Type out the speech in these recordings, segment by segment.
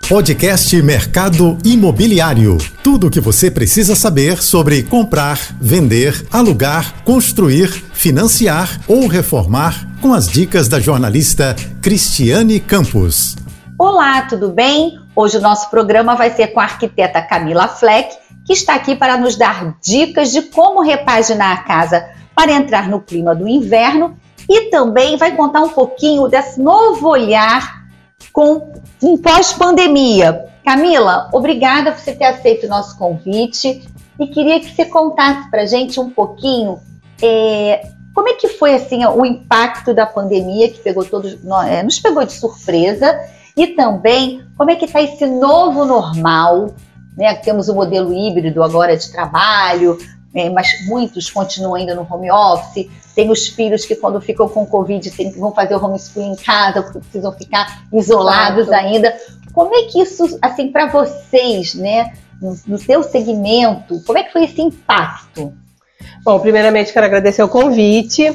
Podcast Mercado Imobiliário. Tudo o que você precisa saber sobre comprar, vender, alugar, construir, financiar ou reformar com as dicas da jornalista Cristiane Campos. Olá, tudo bem? Hoje o nosso programa vai ser com a arquiteta Camila Fleck, que está aqui para nos dar dicas de como repaginar a casa para entrar no clima do inverno e também vai contar um pouquinho desse novo olhar com um pós-pandemia. Camila, obrigada por você ter aceito o nosso convite e queria que você contasse para gente um pouquinho é, como é que foi assim o impacto da pandemia que pegou todos, é, nos pegou de surpresa e também como é que está esse novo normal, né? Temos o modelo híbrido agora de trabalho, é, mas muitos continuam ainda no home office. Tem os filhos que, quando ficam com Covid, tem, vão fazer o homeschooling em casa, porque precisam ficar isolados Exato. ainda. Como é que isso, assim, para vocês, né, no, no seu segmento, como é que foi esse impacto? Bom, primeiramente quero agradecer o convite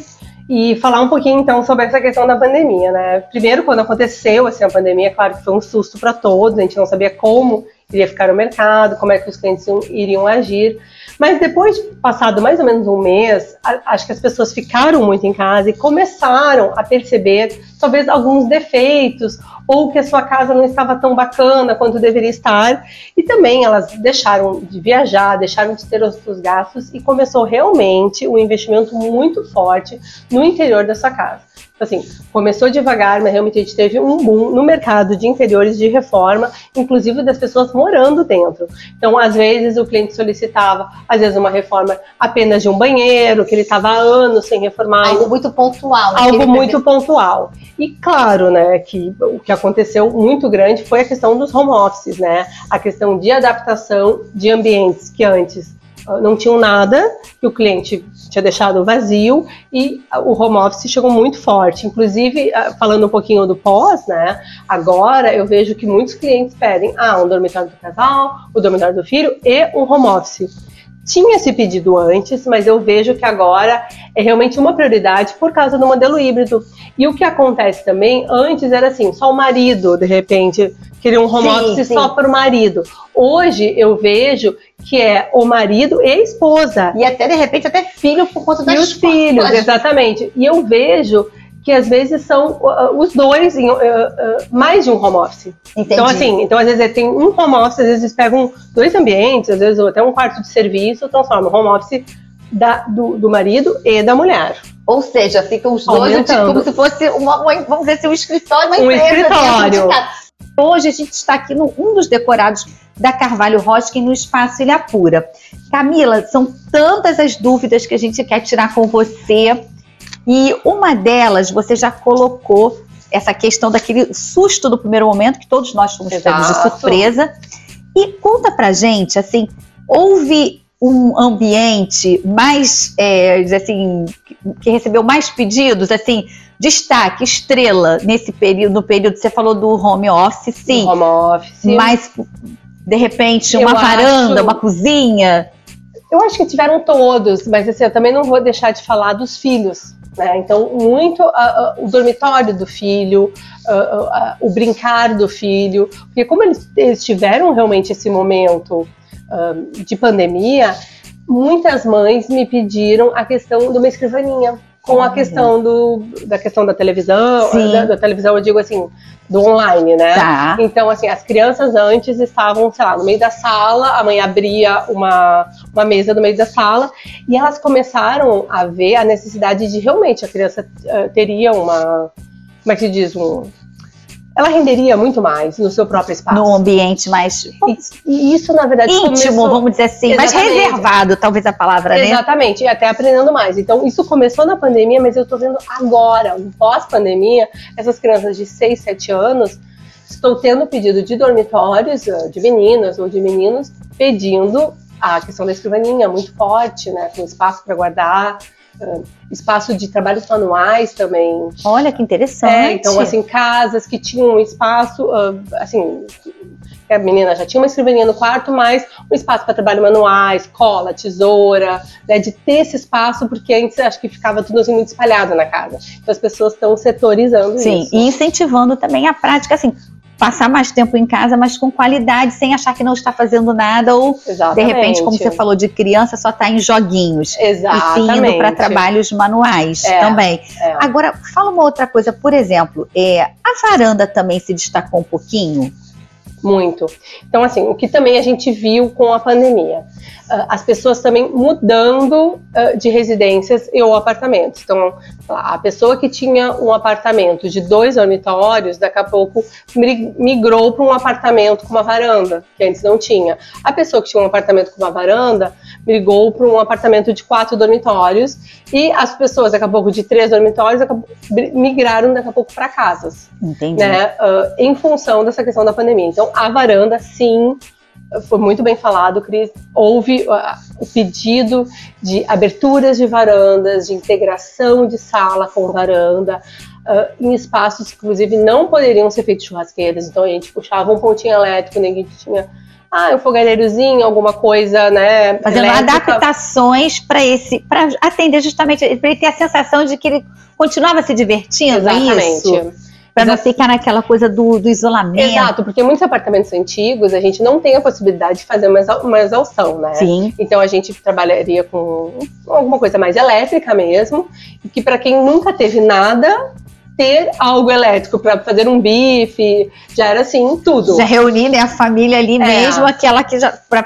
e falar um pouquinho então sobre essa questão da pandemia, né? Primeiro, quando aconteceu assim a pandemia, claro que foi um susto para todos, a gente não sabia como iria ficar o mercado, como é que os clientes iriam agir. Mas depois, passado mais ou menos um mês, acho que as pessoas ficaram muito em casa e começaram a perceber talvez alguns defeitos ou que a sua casa não estava tão bacana quanto deveria estar. E também elas deixaram de viajar, deixaram de ter outros gastos e começou realmente um investimento muito forte no interior da sua casa assim, começou devagar, mas realmente a gente teve um boom no mercado de interiores de reforma, inclusive das pessoas morando dentro. Então, às vezes o cliente solicitava, às vezes uma reforma apenas de um banheiro, que ele estava há anos sem reformar. Algo muito pontual. Algo muito pontual. E claro, né, que o que aconteceu muito grande foi a questão dos home offices, né? A questão de adaptação de ambientes que antes não tinham nada, que o cliente tinha deixado vazio e o home office chegou muito forte. Inclusive, ah, falando um pouquinho do pós, né? Agora eu vejo que muitos clientes pedem ah, um dormitório do casal, o dormitório do filho e um home office. Tinha esse pedido antes, mas eu vejo que agora é realmente uma prioridade por causa do modelo híbrido. E o que acontece também, antes era assim, só o marido, de repente, queria um home sim, office sim. só para o marido. Hoje eu vejo que é o marido e a esposa. E até, de repente, até filho por conta das E os filhos, exatamente. E eu vejo que às vezes são uh, os dois em uh, uh, mais de um home office. Entendi. Então, assim, então às vezes tem um home office, às vezes pegam dois ambientes, às vezes até um quarto de serviço, transformam o home office da, do, do marido e da mulher. Ou seja, ficam os dois tipo, como se fosse uma, uma, vamos dizer assim, um escritório, uma um empresa. escritório. Hoje a gente está aqui no um dos decorados da Carvalho Roskin no Espaço Ilha Pura. Camila, são tantas as dúvidas que a gente quer tirar com você. E uma delas, você já colocou essa questão daquele susto do primeiro momento, que todos nós fomos pegos de surpresa. E conta pra gente, assim, houve um ambiente mais, é, assim, que recebeu mais pedidos, assim, destaque, estrela nesse período, no período, você falou do home office, sim. Home office. Mas de repente, uma eu varanda, acho... uma cozinha? Eu acho que tiveram todos, mas assim, eu também não vou deixar de falar dos filhos. Né? Então, muito o dormitório do filho, o brincar do filho, porque como eles, eles tiveram realmente esse momento de pandemia, muitas mães me pediram a questão de uma escrivaninha com a questão do, da questão da televisão, da, da, televisão eu digo assim, do online, né? Tá. Então, assim, as crianças antes estavam, sei lá, no meio da sala, a mãe abria uma, uma mesa no meio da sala e elas começaram a ver a necessidade de realmente a criança uh, teria uma, como é que se diz, um, ela renderia muito mais no seu próprio espaço. No ambiente mais. E, isso, na verdade, íntimo, começou... vamos dizer assim, Exatamente. mais reservado, talvez a palavra, né? Exatamente, e até aprendendo mais. Então, isso começou na pandemia, mas eu estou vendo agora, pós-pandemia, essas crianças de 6, 7 anos. Estou tendo pedido de dormitórios, eh, de meninas ou de meninos, pedindo a questão da escrivaninha muito forte, né? Com espaço para guardar, espaço de trabalhos manuais também. Olha que interessante. É, então, assim, casas que tinham um espaço, uh, assim, a menina já tinha uma escrivaninha no quarto, mas um espaço para trabalho manuais, cola, tesoura, né, de ter esse espaço, porque antes acho que ficava tudo assim muito espalhado na casa. Então as pessoas estão setorizando Sim, isso. e incentivando também a prática, assim, passar mais tempo em casa, mas com qualidade, sem achar que não está fazendo nada, ou Exatamente. de repente, como você falou, de criança só está em joguinhos. Exatamente. E indo para trabalhos manuais É, também. É. Agora, fala uma outra coisa, por exemplo, é, a varanda também se destacou um pouquinho? Muito. Então, assim, o que também a gente viu com a pandemia, ah, as pessoas também mudando ah, de residências ou apartamentos. Então, a pessoa que tinha um apartamento de dois dormitórios, daqui a pouco mi- migrou para um apartamento com uma varanda, que antes não tinha. A pessoa que tinha um apartamento com uma varanda migrou para um apartamento de quatro dormitórios e as pessoas, daqui a pouco, de três dormitórios, migraram daqui a pouco para casas Entendi. né, ah, em função dessa questão da pandemia. Então, a varanda, sim, foi muito bem falado, Cris. Houve ah, o pedido de aberturas de varandas, de integração de sala com varanda. ah, em espaços que, inclusive, não poderiam ser feitos churrasqueiras. Então, a gente puxava um pontinho elétrico, ninguém tinha ah, um fogareirozinho, alguma coisa, né? Fazendo elétrica. adaptações para esse, para atender justamente, para ele ter a sensação de que ele continuava se divertindo, é isso? Exatamente. Para não ficar naquela coisa do, do isolamento. Exato, porque muitos apartamentos antigos a gente não tem a possibilidade de fazer uma, exa- uma exaustão, né? Sim. Então a gente trabalharia com alguma coisa mais elétrica mesmo, e que para quem nunca teve nada, ter algo elétrico para fazer um bife, já era assim, tudo. Já reunir né, a família ali É. mesmo, aquela que já para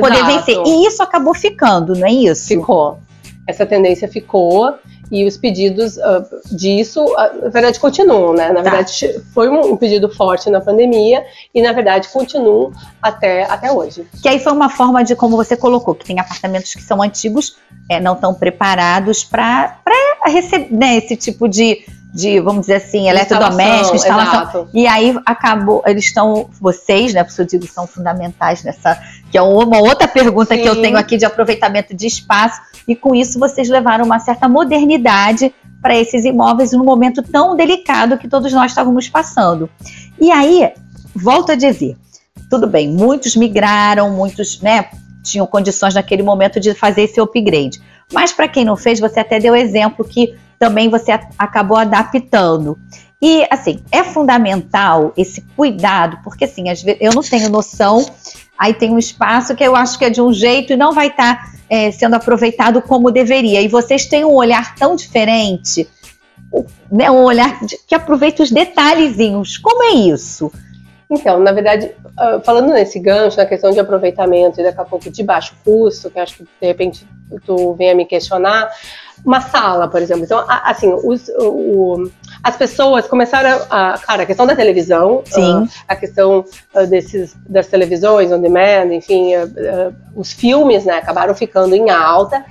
poder vencer. E isso acabou ficando, não é isso? Ficou. Essa tendência ficou e os pedidos ah, disso, ah, na verdade, continuam, né? Na Tá. verdade, foi um, um pedido forte na pandemia e, na verdade, continuam até, até hoje. Que aí foi uma forma de, como você colocou, que tem apartamentos que são antigos, é, não estão preparados para receber né, esse tipo de, de, vamos dizer assim, eletrodoméstico, instalação. Exato. E aí acabou, eles estão, vocês, né, por eu digo, são fundamentais nessa, que é uma outra pergunta que eu Sim. tenho aqui de aproveitamento de espaço, e com isso vocês levaram uma certa modernidade para esses imóveis num momento tão delicado que todos nós estávamos passando. E aí, volto a dizer, tudo bem, muitos migraram, muitos, né, tinham condições naquele momento de fazer esse upgrade. Mas para quem não fez, você até deu exemplo que também você acabou adaptando. E assim, é fundamental esse cuidado, porque assim, às vezes eu não tenho noção, aí tem um espaço que eu acho que é de um jeito e não vai estar é, sendo aproveitado como deveria. E vocês têm um olhar tão diferente, né, um olhar de- que aproveita os detalhezinhos. Como é isso? Então, na verdade, ah, falando nesse gancho, na questão de aproveitamento e daqui a pouco de baixo custo, que acho que de repente tu venha me questionar, uma sala, por exemplo. Então, assim, os, o- as pessoas começaram a. Cara, a questão da televisão, Sim. ah, a questão ah, desses, das televisões on demand, enfim, os filmes, né, acabaram ficando em alta.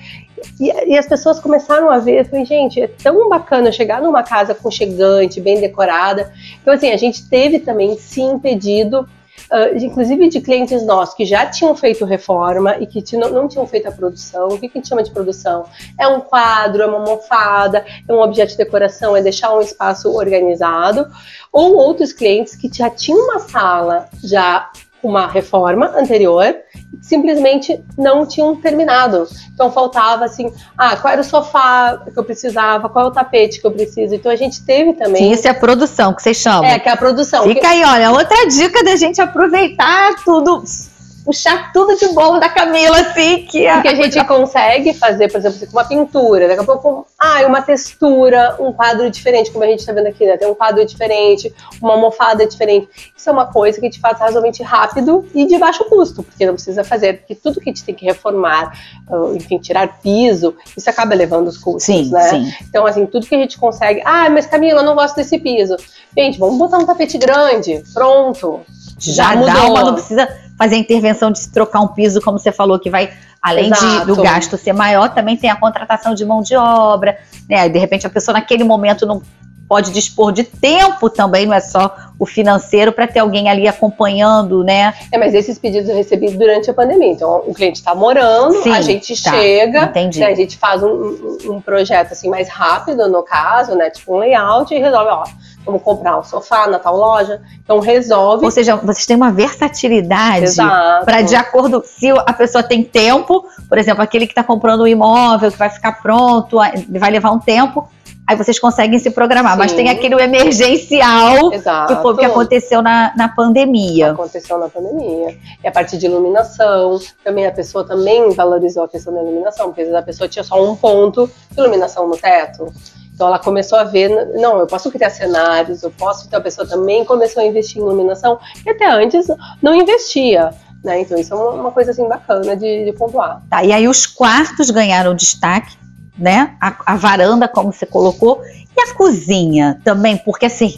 E, e as pessoas começaram a ver, falei, gente, é tão bacana chegar numa casa aconchegante, bem decorada. Então, assim, a gente teve também, sim, pedido, ah, de- inclusive de clientes nossos que já tinham feito reforma e que não, não tinham feito a produção. O que, que a gente chama de produção? É um quadro, é uma almofada, é um objeto de decoração, é deixar um espaço organizado. Ou outros clientes que já tinham uma sala já uma reforma anterior e simplesmente não tinham terminado. Então faltava assim, ah, qual era o sofá que eu precisava, qual é o tapete que eu preciso. Então a gente teve também. Sim, isso é produção que vocês chamam. É, que é a produção. Fica aí, olha, outra dica da gente aproveitar tudo, puxar tudo de bom da Camila, assim, que é que a gente consegue fazer, por exemplo, assim, com uma pintura, daqui a pouco, ah, uma textura, um quadro diferente, como a gente está vendo aqui, né? Tem um quadro diferente, uma almofada diferente. Isso é uma coisa que a gente faz razoavelmente rápido e de baixo custo, porque não precisa fazer, porque tudo que a gente tem que reformar, ah, enfim, tirar piso, isso acaba elevando os custos, Sim, né? sim. Então, assim, tudo que a gente consegue. Ah, mas Camila, eu não gosto desse piso. Gente, vamos botar um tapete grande. Pronto. Já, Já dá mudou. uma, não precisa fazer a intervenção de se trocar um piso, como você falou, que vai, além de, do gasto ser maior, também tem a contratação de mão de obra, né? De repente a pessoa naquele momento não pode dispor de tempo também, não é só o financeiro, para ter alguém ali acompanhando, né? É, mas esses pedidos eu recebi durante a pandemia. Então, o cliente está morando, Sim, a gente tá. chega, né, a gente faz um, um- um projeto assim mais rápido, no caso, né? Tipo um layout e resolve, ó, vamos comprar um sofá na tal loja. Então resolve. Ou seja, vocês têm uma versatilidade para de acordo se a pessoa tem tempo, por exemplo, aquele que está comprando um imóvel que vai ficar pronto, vai levar um tempo, aí vocês conseguem se programar. Sim. Mas tem aquele emergencial Exato. que foi o que aconteceu na, na pandemia. Aconteceu na pandemia. E a parte de iluminação, também a pessoa também valorizou a questão da iluminação, porque às vezes a pessoa tinha só um ponto de iluminação no teto. Então ela começou a ver, não, eu posso criar cenários, eu posso, então a pessoa também começou a investir em iluminação, que até antes não investia. Né? Então isso é uma, uma coisa assim bacana de, de pontuar. Tá, e aí os quartos ganharam destaque, né? A, a varanda, como você colocou, e a cozinha também, porque assim,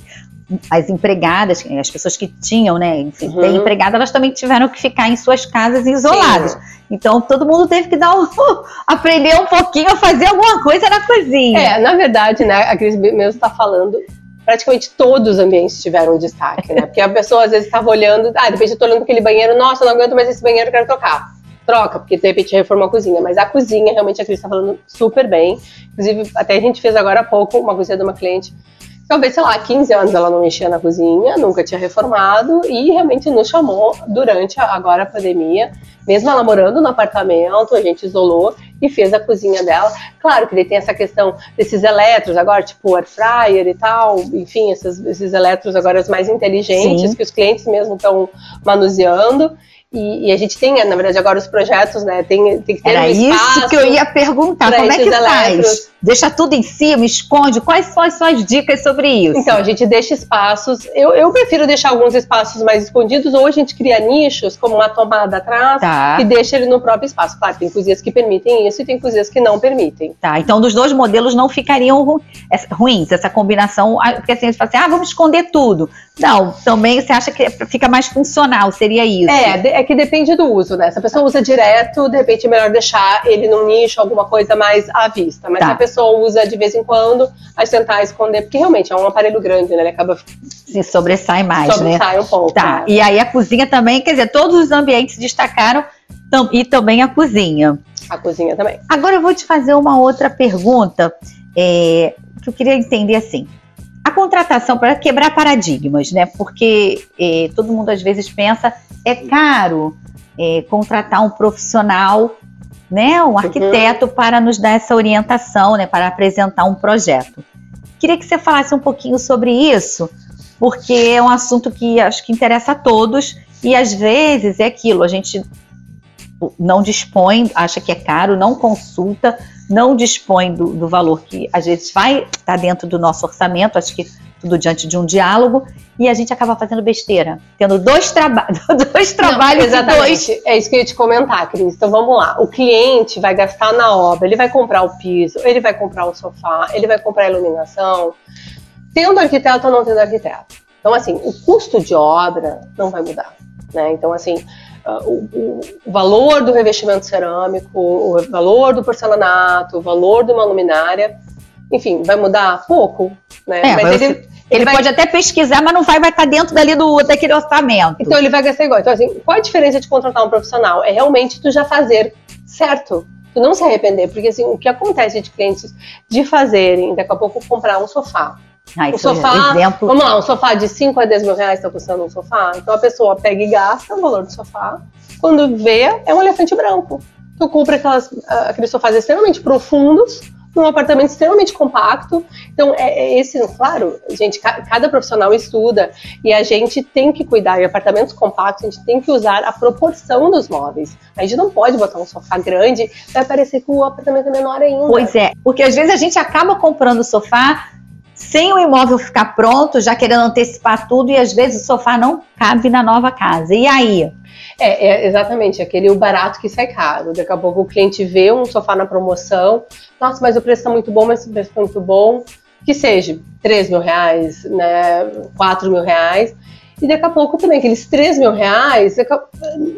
as empregadas, as pessoas que tinham, né, enfim, uhum. empregada, elas também tiveram que ficar em suas casas isoladas. Sim. Então todo mundo teve que dar um, aprender um pouquinho a fazer alguma coisa na cozinha. É, na verdade, né, a Cris mesmo está falando, praticamente todos os ambientes tiveram destaque, né? Porque a pessoa às vezes estava olhando, ah, de repente eu tô olhando aquele banheiro, nossa, não aguento mais esse banheiro, eu quero trocar. Troca, porque de repente reformou a cozinha. Mas a cozinha, realmente, a Cris está falando super bem. Inclusive, até a gente fez agora há pouco uma cozinha de uma cliente Talvez, sei lá, 15 anos ela não mexia na cozinha, nunca tinha reformado e realmente nos chamou durante a, agora a pandemia. Mesmo ela morando no apartamento, a gente isolou e fez a cozinha dela. Claro que ele tem essa questão desses eletros agora, tipo air fryer e tal, enfim, esses, esses eletros agora mais inteligentes Sim. que os clientes mesmo estão manuseando. E, e, a gente tem, na verdade, agora os projetos, né? Tem, tem que ter Era um isso que eu ia perguntar. Como é que faz? Deixa tudo em cima, esconde? Quais são as suas dicas sobre isso? Então, a gente deixa espaços. Eu, eu prefiro deixar alguns espaços mais escondidos, ou a gente cria nichos, como uma tomada atrás, tá. e deixa ele no próprio espaço. Claro, tem cozinhas que permitem isso e tem cozinhas que não permitem. Tá, então dos dois modelos não ficariam ru ruins, essa combinação. Ah, porque assim, a gente fala assim, ah, vamos esconder tudo. Não, também você acha que fica mais funcional, seria isso? É, é que depende do uso, né? Se a pessoa usa direto, de repente é melhor deixar ele num nicho, alguma coisa mais à vista. Mas tá. se a pessoa usa de vez em quando, aí tentar esconder, porque realmente é um aparelho grande, né? Ele acaba. Se sobressai mais, sobressai né? Sobressai um pouco. Tá. Né? E aí a cozinha também, quer dizer, todos os ambientes destacaram e também a cozinha. A cozinha também. Agora eu vou te fazer uma outra pergunta é, que eu queria entender assim contratação para quebrar paradigmas, né? Porque é, todo mundo às vezes pensa é caro é, contratar um profissional, né? Um arquiteto uhum. para nos dar essa orientação, né? Para apresentar um projeto. Queria que você falasse um pouquinho sobre isso, porque é um assunto que acho que interessa a todos e às vezes é aquilo, a gente não dispõe, acha que é caro, não consulta, não dispõe do, do valor que às vezes vai estar tá dentro do nosso orçamento, acho que tudo diante de um diálogo, e a gente acaba fazendo besteira, tendo dois, traba dois trabalhos. Não, exatamente, dois... é isso que eu ia te comentar, Cris. Então vamos lá. O cliente vai gastar na obra, ele vai comprar o piso, ele vai comprar o sofá, ele vai comprar a iluminação, tendo arquiteto ou não tendo arquiteto. Então, assim, o custo de obra não vai mudar. Né? Então, assim, o, o, valor do revestimento cerâmico, o valor do porcelanato, o valor de uma luminária, enfim, vai mudar pouco, né? É, mas ele, ele, ele vai... pode até pesquisar, mas não vai, vai estar dentro dali do, daquele orçamento. Então ele vai gastar igual. Então, assim, qual a diferença de contratar um profissional? É realmente tu já fazer certo. Tu não se arrepender, porque assim, o que acontece de clientes de fazerem, daqui a pouco comprar um sofá, ah, o sofá, exemplo... vamos lá, um sofá de 5 a 10 mil reais está custando um sofá. Então a pessoa pega e gasta o valor do sofá. Quando vê, é um elefante branco. Tu compra aquelas, ah, aqueles sofás extremamente profundos, num apartamento extremamente compacto. Então, é, é esse, claro, gente, cada profissional estuda e a gente tem que cuidar. Em apartamentos compactos, a gente tem que usar a proporção dos móveis. A gente não pode botar um sofá grande, vai parecer que o apartamento é menor ainda. Pois é, porque às vezes a gente acaba comprando sofá sem o imóvel ficar pronto, já querendo antecipar tudo, e às vezes o sofá não cabe na nova casa. E aí? É, é, exatamente, aquele o barato que sai caro. Daqui a pouco o cliente vê um sofá na promoção, nossa, mas o preço está muito bom, mas o preço está muito bom, que seja 3 mil reais, né, 4 mil reais, e daqui a pouco também aqueles 3 mil reais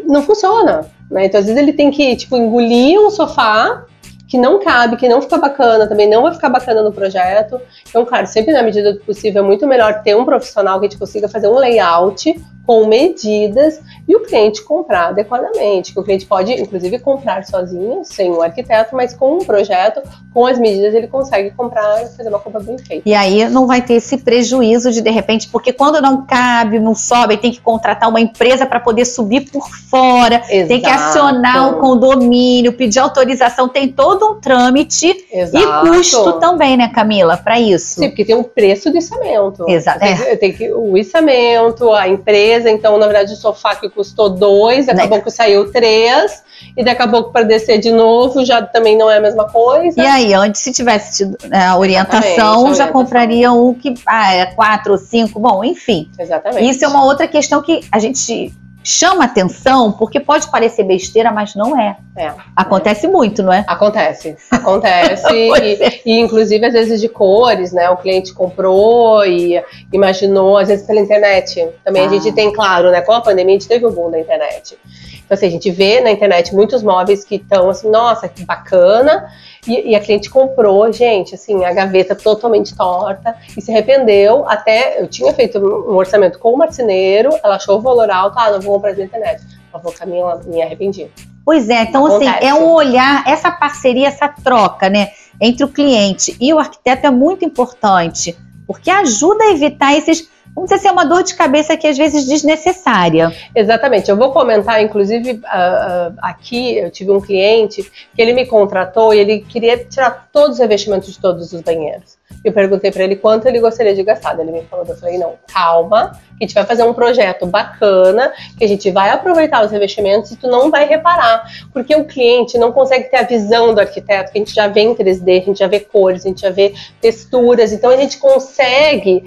não funciona. Né? Então, às vezes ele tem que tipo, engolir um sofá que não cabe, que não fica bacana, também não vai ficar bacana no projeto. Então, claro, sempre na medida do possível é muito melhor ter um profissional que gente consiga fazer um layout com medidas e o cliente comprar adequadamente. Que o cliente pode, inclusive, comprar sozinho, sem o arquiteto, mas com um projeto, com as medidas, ele consegue comprar, fazer uma compra bem feita. E aí não vai ter esse prejuízo de, de repente, porque quando não cabe, não sobe, tem que contratar uma empresa para poder subir por fora, Exato. tem que acionar o condomínio, pedir autorização, tem todo um trâmite Exato. e custo também, né, Camila, para isso. Sim, porque tem um preço do içamento. Exato. Tem, é. tem que, o içamento, a empresa, então, na verdade, o sofá que custou dois, daqui a pouco saiu três, e daqui a pouco para descer de novo já também não é a mesma coisa. E aí, antes se tivesse tido né, a orientação, a já compraria um que ah, é quatro ou cinco, bom, enfim. Exatamente. Isso é uma outra questão que a gente chama atenção porque pode parecer besteira, mas não é. é Acontece é. muito, não é? Acontece. Acontece. e, e, inclusive, às vezes, de cores, né? O cliente comprou e imaginou, às vezes pela internet. Também ah. a gente tem, claro, né? Com a pandemia, a gente teve o boom da internet. Então, assim, a gente vê na internet muitos móveis que estão assim, nossa, que bacana. E, e, a cliente comprou, gente, assim, a gaveta totalmente torta e se arrependeu. Até eu tinha feito um orçamento com o marceneiro, ela achou o valor alto, ah, não vou comprar na internet. Ela falou, Camila, me arrependi. Pois é, então assim, Acontece. assim, é um olhar, essa parceria, essa troca, né, entre o cliente e o arquiteto é muito importante, porque ajuda a evitar esses vamos dizer assim, uma dor de cabeça que às vezes desnecessária. Exatamente. Eu vou comentar, inclusive, uh, uh, aqui eu tive um cliente que ele me contratou e ele queria tirar todos os revestimentos de todos os banheiros. Eu perguntei para ele quanto ele gostaria de gastar. Ele me falou, eu falei, não, calma, que a gente vai fazer um projeto bacana, que a gente vai aproveitar os revestimentos e tu não vai reparar. Porque o cliente não consegue ter a visão do arquiteto, que a gente já vê em 3D, a gente já vê cores, a gente já vê texturas, então a gente consegue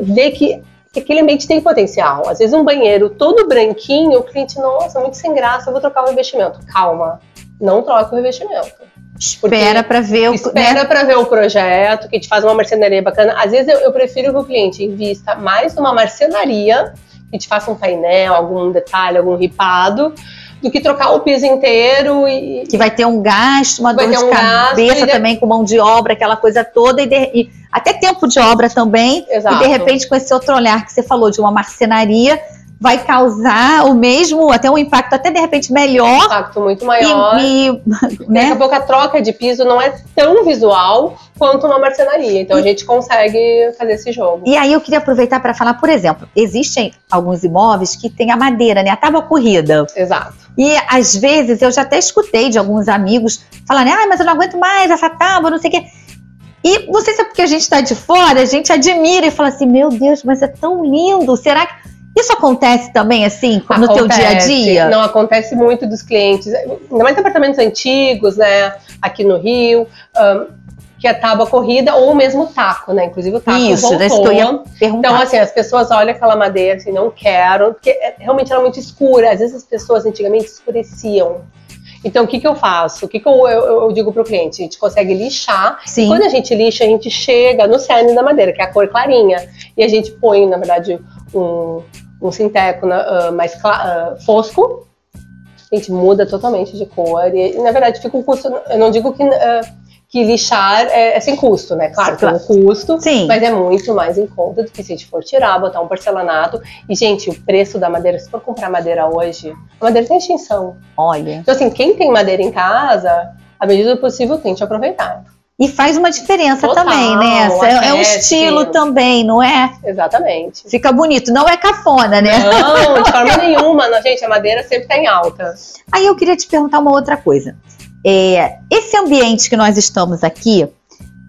ver que, que aquele ambiente tem potencial. Às vezes um banheiro todo branquinho, o cliente, nossa, muito sem graça, eu vou trocar o revestimento. Calma, não troca o revestimento. Espera para ver o espera né? para ver o projeto, que gente faz uma marcenaria bacana. Às vezes eu, eu prefiro que o cliente invista mais numa marcenaria, que gente faça um painel, algum detalhe, algum ripado, do que trocar o piso inteiro e. Que vai ter um gasto, uma dor de um cabeça também com mão de obra, aquela coisa toda, e, de, e, até tempo de obra também. Exato. E de repente, com esse outro olhar que você falou de uma marcenaria, vai causar o mesmo, até um impacto até de repente melhor. Um impacto muito maior. E, e né? Daqui a pouco a troca de piso não é tão visual quanto uma marcenaria. Então a gente consegue fazer esse jogo. E aí eu queria aproveitar para falar, por exemplo, existem alguns imóveis que tem a madeira, né? A tábua corrida. Exato. E às vezes eu já até escutei de alguns amigos falarem, ah, mas eu não aguento mais essa tábua, não sei o quê. E não sei se é porque a gente está de fora, a gente admira e fala assim, meu Deus, mas é tão lindo. Será que isso acontece também, assim, no acontece. teu dia a dia? Não, acontece muito dos clientes, ainda mais apartamentos antigos, né, aqui no Rio, um, que é tábua corrida ou mesmo taco, né? Inclusive o taco Isso, voltou. Que eu ia então, assim, as pessoas olham aquela madeira assim, não quero, porque é, realmente era muito escura. Às vezes as pessoas antigamente escureciam. Então, o que, que eu faço? O que, que eu, eu, eu digo para o cliente? A gente consegue lixar. Sim. Quando a gente lixa, a gente chega no cerne da madeira, que é a cor clarinha. E a gente põe, na verdade, um, um sinteco uh, mais uh, fosco, a gente muda totalmente de cor e, na verdade fica um custo. Eu não digo que, uh, que lixar é, é, sem custo, né? Claro, tem um custo, Sim. mas é muito mais em conta do que se a gente for tirar, botar um porcelanato. E, gente, o preço da madeira, se for comprar madeira hoje, a madeira tem extinção. Olha. Então, assim, quem tem madeira em casa, à medida do possível, tente aproveitar. E faz uma diferença Total, também, né? É, é, um estilo também, não é? Exatamente. Fica bonito. Não é cafona, né? Não, de forma nenhuma. Não, gente, a madeira sempre está em alta. Aí eu queria te perguntar uma outra coisa. É, esse ambiente que nós estamos aqui,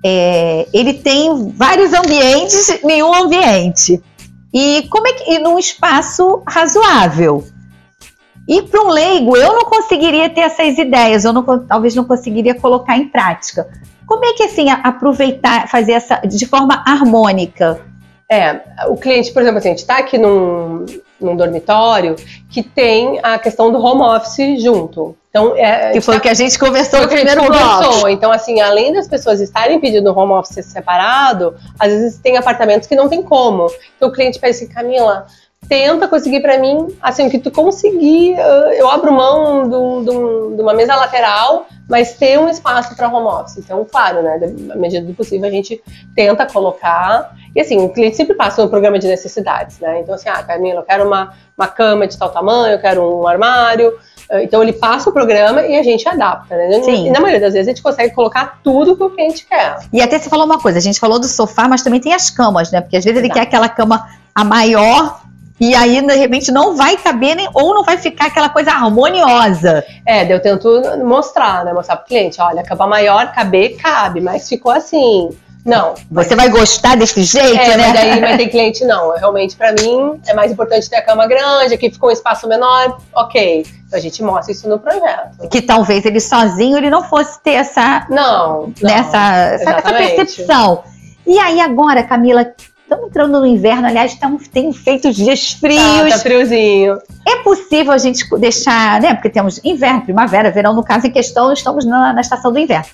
é, ele tem vários ambientes, nenhum ambiente. E como é que. E num espaço razoável. E para um leigo, eu não conseguiria ter essas ideias, eu não, talvez não conseguiria colocar em prática. Como é que assim aproveitar, fazer essa de forma harmônica? É, o cliente, por exemplo, assim, a gente está aqui num, num dormitório que tem a questão do home office junto. Então, é, que foi o tá, que a gente conversou no primeiro bloco. Então, assim, além das pessoas estarem pedindo home office separado, às vezes tem apartamentos que não tem como. Então, o cliente pede assim, Camila, tenta conseguir para mim, assim, o que tu conseguir, eu abro mão do, do, de uma mesa lateral, mas ter um espaço para home office. Então, claro, né, à medida do possível a gente tenta colocar. E assim, o cliente sempre passa um programa de necessidades, né? Então, assim, ah, Camila, eu quero uma, uma cama de tal tamanho, eu quero um armário. Então, ele passa o programa e a gente adapta, né? Sim. E na maioria das vezes a gente consegue colocar tudo que o cliente quer. E até você falou uma coisa, a gente falou do sofá, mas também tem as camas, né? Porque às vezes Exato. ele quer aquela cama a maior e aí, de repente, não vai caber nem, ou não vai ficar aquela coisa harmoniosa. É, eu tento mostrar, né? Mostrar pro cliente, olha, capa maior, caber, cabe, mas ficou assim. Não. Você vai gostar desse jeito, é, né? Mas daí vai ter cliente, não. Realmente, para mim, é mais importante ter a cama grande, aqui ficou um espaço menor, ok. Então a gente mostra isso no projeto. Que talvez ele sozinho ele não fosse ter essa. Não. não nessa, essa percepção. E aí, agora, Camila, Estamos entrando no inverno, aliás, estamos, tem feito dias frios. Tá, tá friozinho. É possível a gente deixar, né? Porque temos inverno, primavera, verão, no caso em questão, estamos na, na estação do inverno.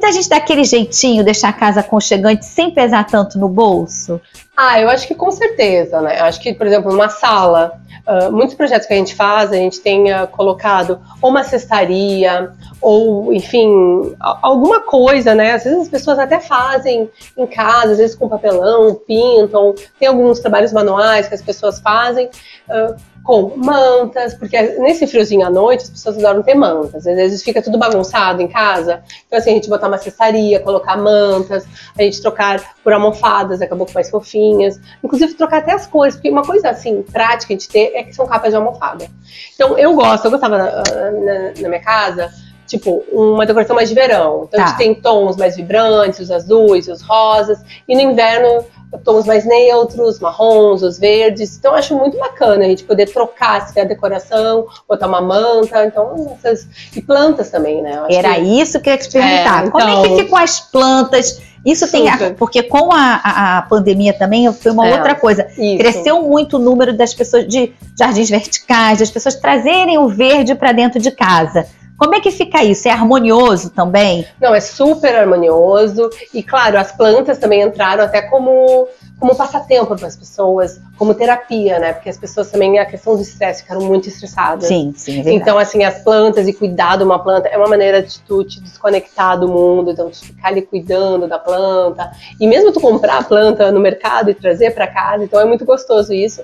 Da gente dar aquele jeitinho, deixar a casa aconchegante sem pesar tanto no bolso? Ah, eu acho que com certeza, né? Acho que, por exemplo, numa sala, uh, muitos projetos que a gente faz, a gente tem uh, colocado ou uma cestaria, ou, enfim, alguma coisa, né? Às vezes as pessoas até fazem em casa, às vezes com papelão, pintam, tem alguns trabalhos manuais que as pessoas fazem. Uh, com mantas, porque nesse friozinho à noite as pessoas adoram ter mantas. Às vezes fica tudo bagunçado em casa. Então, assim, a gente botar uma cestaria, colocar mantas, a gente trocar por almofadas, acabou com mais fofinhas. Inclusive, trocar até as cores, porque uma coisa, assim, prática a gente ter é que são capas de almofada. Então, eu gosto, eu gostava na, na, na minha casa tipo, uma decoração mais de verão. Então tá. a gente tá. tem tons mais vibrantes, os azuis, os rosas, e no inverno tons mais neutros, marrons, os verdes. Então acho muito bacana a gente poder trocar assim, a decoração, botar uma manta, então essas e plantas também, né? Era que... isso que eu ia te perguntar. É, Como é que então ficam as plantas? Isso Super. tem a, porque com a, a, a, pandemia também foi uma é, outra coisa. Isso. Cresceu muito o número das pessoas de jardins verticais, das pessoas trazerem o verde para dentro de casa. Como é que fica isso? É harmonioso também? Não, é super harmonioso. E claro, as plantas também entraram até como, como passatempo para as pessoas, como terapia, né? Porque as pessoas também, a questão do estresse, ficaram muito estressadas. Sim, sim. É então, assim, as plantas e cuidar de uma planta é uma maneira de tu te desconectar do mundo, então tu ficar ali cuidando da planta. E mesmo tu comprar a planta no mercado e trazer para casa, então é muito gostoso isso.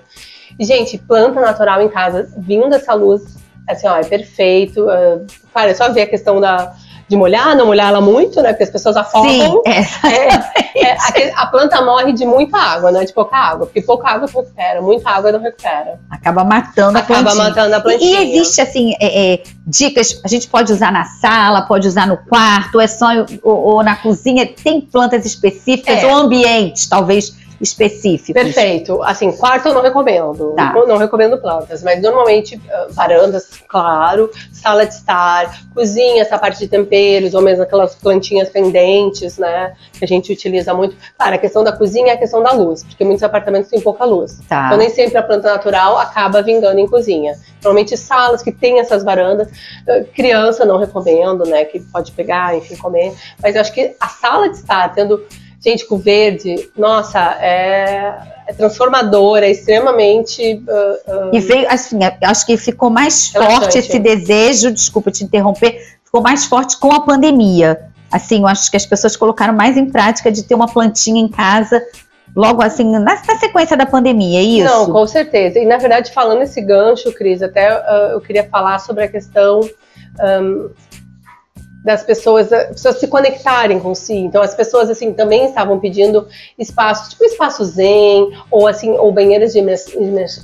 E, gente, planta natural em casa, vindo essa luz assim, ó, é perfeito. Uh, claro, é só ver a questão da, de molhar, não molhar ela muito, né? Porque as pessoas afogam. Sim, é, é, a, a, planta morre de muita água, não é de pouca água. Porque pouca água recupera, muita água não recupera. Acaba matando Acaba a plantinha. Acaba matando a plantinha. E, e existe, assim, é, é, dicas, a gente pode usar na sala, pode usar no quarto, é só ou, ou na cozinha, tem plantas específicas é. ou ambientes, talvez específicos. Perfeito. Assim, quarto eu não recomendo. Tá. Não, não, recomendo plantas, mas normalmente uh, varandas, claro, sala de estar, cozinha, essa parte de temperos, ou mesmo aquelas plantinhas pendentes, né? Que a gente utiliza muito. Claro, a questão da cozinha é a questão da luz, porque muitos apartamentos têm pouca luz. Tá. Então nem sempre a planta natural acaba vingando em cozinha. Normalmente salas que têm essas varandas, uh, criança não recomendo, né? Que pode pegar, enfim, comer. Mas eu acho que a sala de estar tendo gente, com verde, nossa, é, é transformadora, é extremamente. Uh, uh, e veio, assim, acho que ficou mais forte esse desejo, desculpa te interromper, ficou mais forte com a pandemia. Assim, eu acho que as pessoas colocaram mais em prática de ter uma plantinha em casa logo assim, na, na, sequência da pandemia, é isso? Não, com certeza. E na verdade, falando esse gancho, Cris, até uh, eu queria falar sobre a questão um, das pessoas, pessoas se conectarem com si. Então as pessoas assim também estavam pedindo espaços, tipo espaço zen, ou assim, ou banheiros de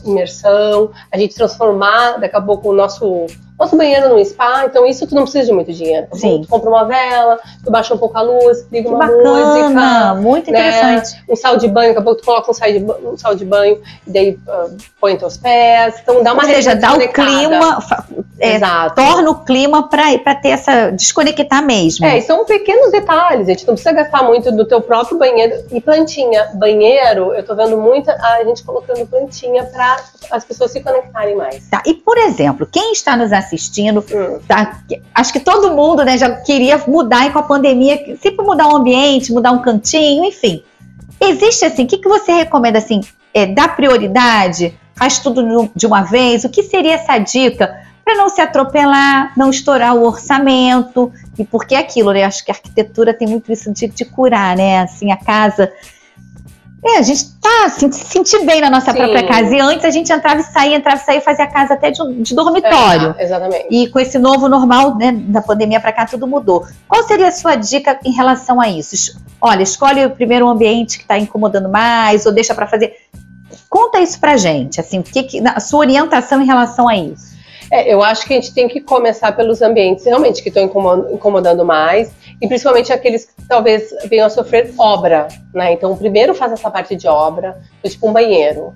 imersão, a gente transformar daqui a pouco o nosso nosso banheiro num spa, então isso tu não precisa de muito dinheiro. Sim. Tu compra uma vela, tu baixa um pouco a luz, liga que uma bacana, música. Muito né? interessante. Um sal de banho, daqui a pouco tu coloca um sal de, um sal de banho e daí uh, põe teus pés. Então dá uma Ou seja, dá o clima, é, torna o clima para ter essa desconectar mesmo. É, e são pequenos detalhes, a gente não precisa gastar muito do teu próprio banheiro. E plantinha, banheiro, eu tô vendo muita a gente colocando plantinha para as pessoas se conectarem mais. Tá, e por exemplo, quem está nos assistindo assistindo. Hum. Tá? Acho que todo mundo né, já queria mudar e com a pandemia, sempre mudar o um ambiente, mudar um cantinho, enfim. Existe assim, o que, que você recomenda assim? É, dar prioridade? faz tudo de uma vez. O que seria essa dica para não se atropelar, não estourar o orçamento? E porque é aquilo, né? Acho que a arquitetura tem muito isso de, de curar, né? Assim, a casa é, a gente tá assim, se sentir bem na nossa Sim. própria casa. E antes a gente entrava e saía, entrava e saía, fazia a casa até de, de dormitório. É, exatamente. E com esse novo normal, né, da pandemia para cá, tudo mudou. Qual seria a sua dica em relação a isso? Olha, escolhe o primeiro ambiente que está incomodando mais, ou deixa para fazer. Conta isso pra gente, assim, que, que, a sua orientação em relação a isso. É, eu acho que a gente tem que começar pelos ambientes realmente que estão incomodando mais e principalmente aqueles que talvez venham a sofrer obra, né? Então, primeiro faz essa parte de obra, tipo um banheiro.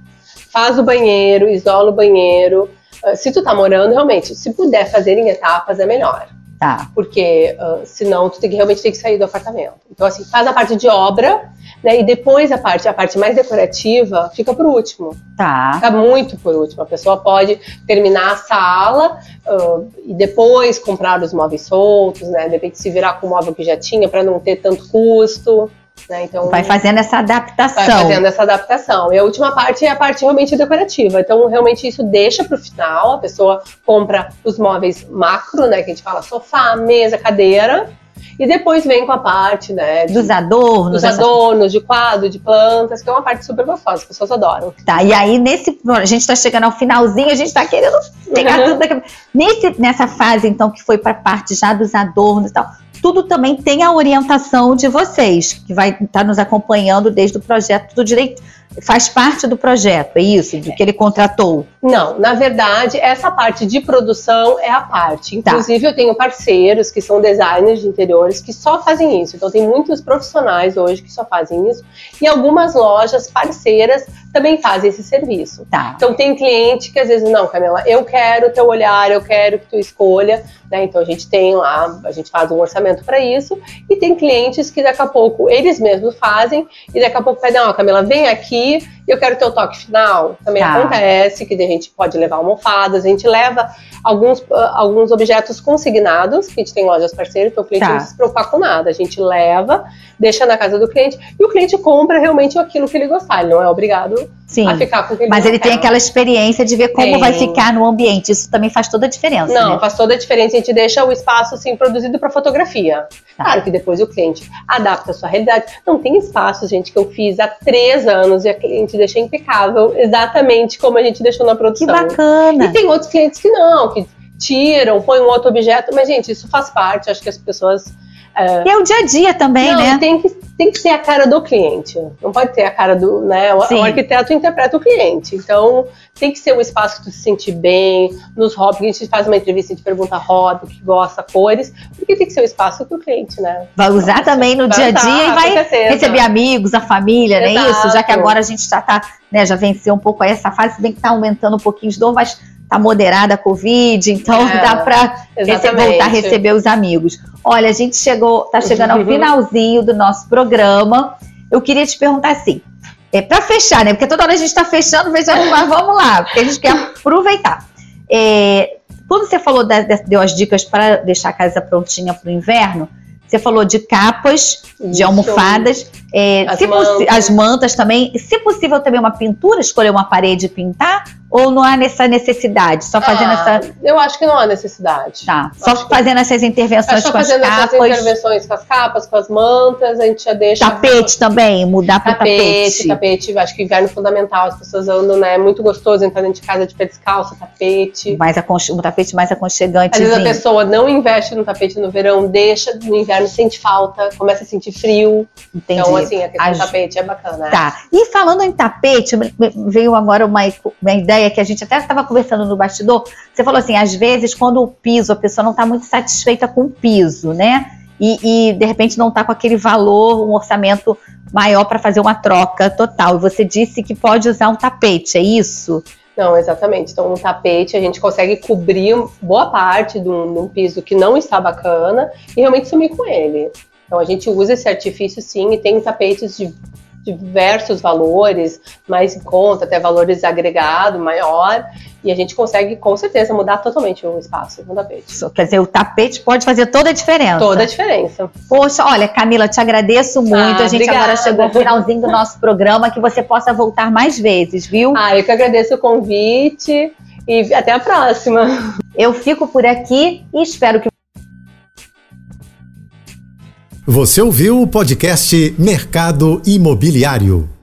Faz o banheiro, isola o banheiro. Ah, se tu tá morando, realmente, se puder fazer em etapas, é melhor. Tá. Porque uh, senão tu tem que, realmente tem que sair do apartamento. Então, assim, faz a parte de obra, né? E depois a parte, a parte mais decorativa fica por último. Tá. Fica muito por último. A pessoa pode terminar a sala uh, e depois comprar os móveis soltos, né? De repente se virar com o móvel que já tinha para não ter tanto custo. Né? Então, vai fazendo essa adaptação. Vai fazendo essa adaptação. E a última parte é a parte realmente decorativa. Então, realmente, isso deixa para o final. A pessoa compra os móveis macro, né? Que a gente fala sofá, mesa, cadeira. E depois vem com a parte, né? De, dos adornos. Dos adornos, de quadro, de plantas, que é uma parte super gostosa, as pessoas adoram. Tá, e aí nesse. A gente tá chegando ao finalzinho, a gente tá querendo pegar uhum. tudo daqui. Nesse, nessa fase, então, que foi pra parte já dos adornos e tal tudo também tem a orientação de vocês, que vai estar tá nos acompanhando desde o projeto do direito, faz parte do projeto, é isso, do que ele contratou? Não, na verdade, essa parte de produção é a parte. Tá. Inclusive, tá. eu tenho parceiros que são designers de interiores que só fazem isso. Então, tem muitos profissionais hoje que só fazem isso. E algumas lojas parceiras também fazem esse serviço. Tá. Então, tem cliente que às vezes, não, Camila, eu quero teu olhar, eu quero que tu escolha. Né? Então, a gente tem lá, a gente faz um orçamento para isso. E tem clientes que daqui a pouco eles mesmos fazem e daqui a pouco pedem, ó, Camila, vem aqui e eu quero ter o toque final. Também tá. acontece que a gente pode levar almofadas, a gente leva alguns, uh, alguns objetos consignados, que a gente tem lojas parceiras, então o cliente tá. não se preocupar com nada. A gente leva, deixa na casa do cliente e o cliente compra realmente aquilo que ele gostar. Ele não é obrigado Sim. a ficar com o que ele Mas ele quer. tem aquela experiência de ver como tem. vai ficar no ambiente. Isso também faz toda a diferença. Não, né? faz toda a diferença. A gente deixa o espaço assim produzido para fotografia. Tá. Claro que depois o cliente adapta a sua realidade. Não tem espaço, gente, que eu fiz há três anos e a cliente deixa impecável, exatamente como a gente deixou na produção. Que bacana! E tem outros clientes que não, que tiram, põem um outro objeto, mas, gente, isso faz parte. Acho que as pessoas é, e é o dia a dia também, não, né? Tem que, tem que ser a cara do cliente. Não pode ter a cara do. Né? O, o, arquiteto interpreta o cliente. Então, tem que ser um espaço que tu se sente bem. Nos hobbies, a gente faz uma entrevista, a gente pergunta hobby, que gosta, cores, porque tem que ser um espaço para o cliente, né? Vai usar então, também no dia a dia e vai receber amigos, a família, Exato. não é isso? Já que agora a gente já tá, né, já venceu um pouco essa fase, se bem que tá aumentando um pouquinho de dor, mas tá moderada a Covid, então é, dá para voltar a receber os amigos. Olha, a gente chegou, tá chegando ao finalzinho do nosso programa. Eu queria te perguntar assim, é para fechar, né? Porque toda hora a gente está fechando, fechando, mas vamos lá, porque a gente quer aproveitar. É, quando você falou, deu as dicas para deixar a casa prontinha para o inverno, você falou de capas, de almofadas, é, as, mantas. as, mantas. também. Se possível, também uma pintura, escolher uma parede e pintar? Ou não há essa necessidade? Só fazendo ah, essa. Eu acho que não há necessidade. Tá. Só fazendo que... essas intervenções com as capas. fazendo essas intervenções com as capas, com as mantas, a gente já deixa. Tapete também, mudar para tapete. Tapete, tapete, acho que inverno fundamental. As pessoas andam, né? É muito gostoso entrar dentro de casa de pé descalço, tapete. Mais aconche... Um tapete mais aconchegante. Às vezes a pessoa não investe no tapete no verão, deixa no inverno, sente falta, começa a sentir frio. Entendi. Então, assim, a questão do tapete é bacana. Tá. E falando em tapete, veio agora uma, uma ideia que a gente até estava conversando no bastidor. Você falou assim, às vezes, quando o piso, a pessoa não está muito satisfeita com o piso, né? E, e de repente não está com aquele valor, um orçamento maior para fazer uma troca total. E você disse que pode usar um tapete, é isso? Não, exatamente. Então, um tapete a gente consegue cobrir boa parte de um, de um piso que não está bacana e realmente sumir com ele. Então a gente usa esse artifício sim e tem tapetes de diversos valores, mais em conta, até valores agregado maior, e a gente consegue com certeza mudar totalmente o espaço no tapete. Quer dizer, o tapete pode fazer toda a diferença. Toda a diferença. Poxa, olha, Camila, te agradeço muito. Ah, a gente obrigada. agora chegou ao finalzinho do nosso programa, que você possa voltar mais vezes, viu? Ah, eu que agradeço o convite e até a próxima. Eu fico por aqui e espero que você ouviu o podcast Mercado Imobiliário.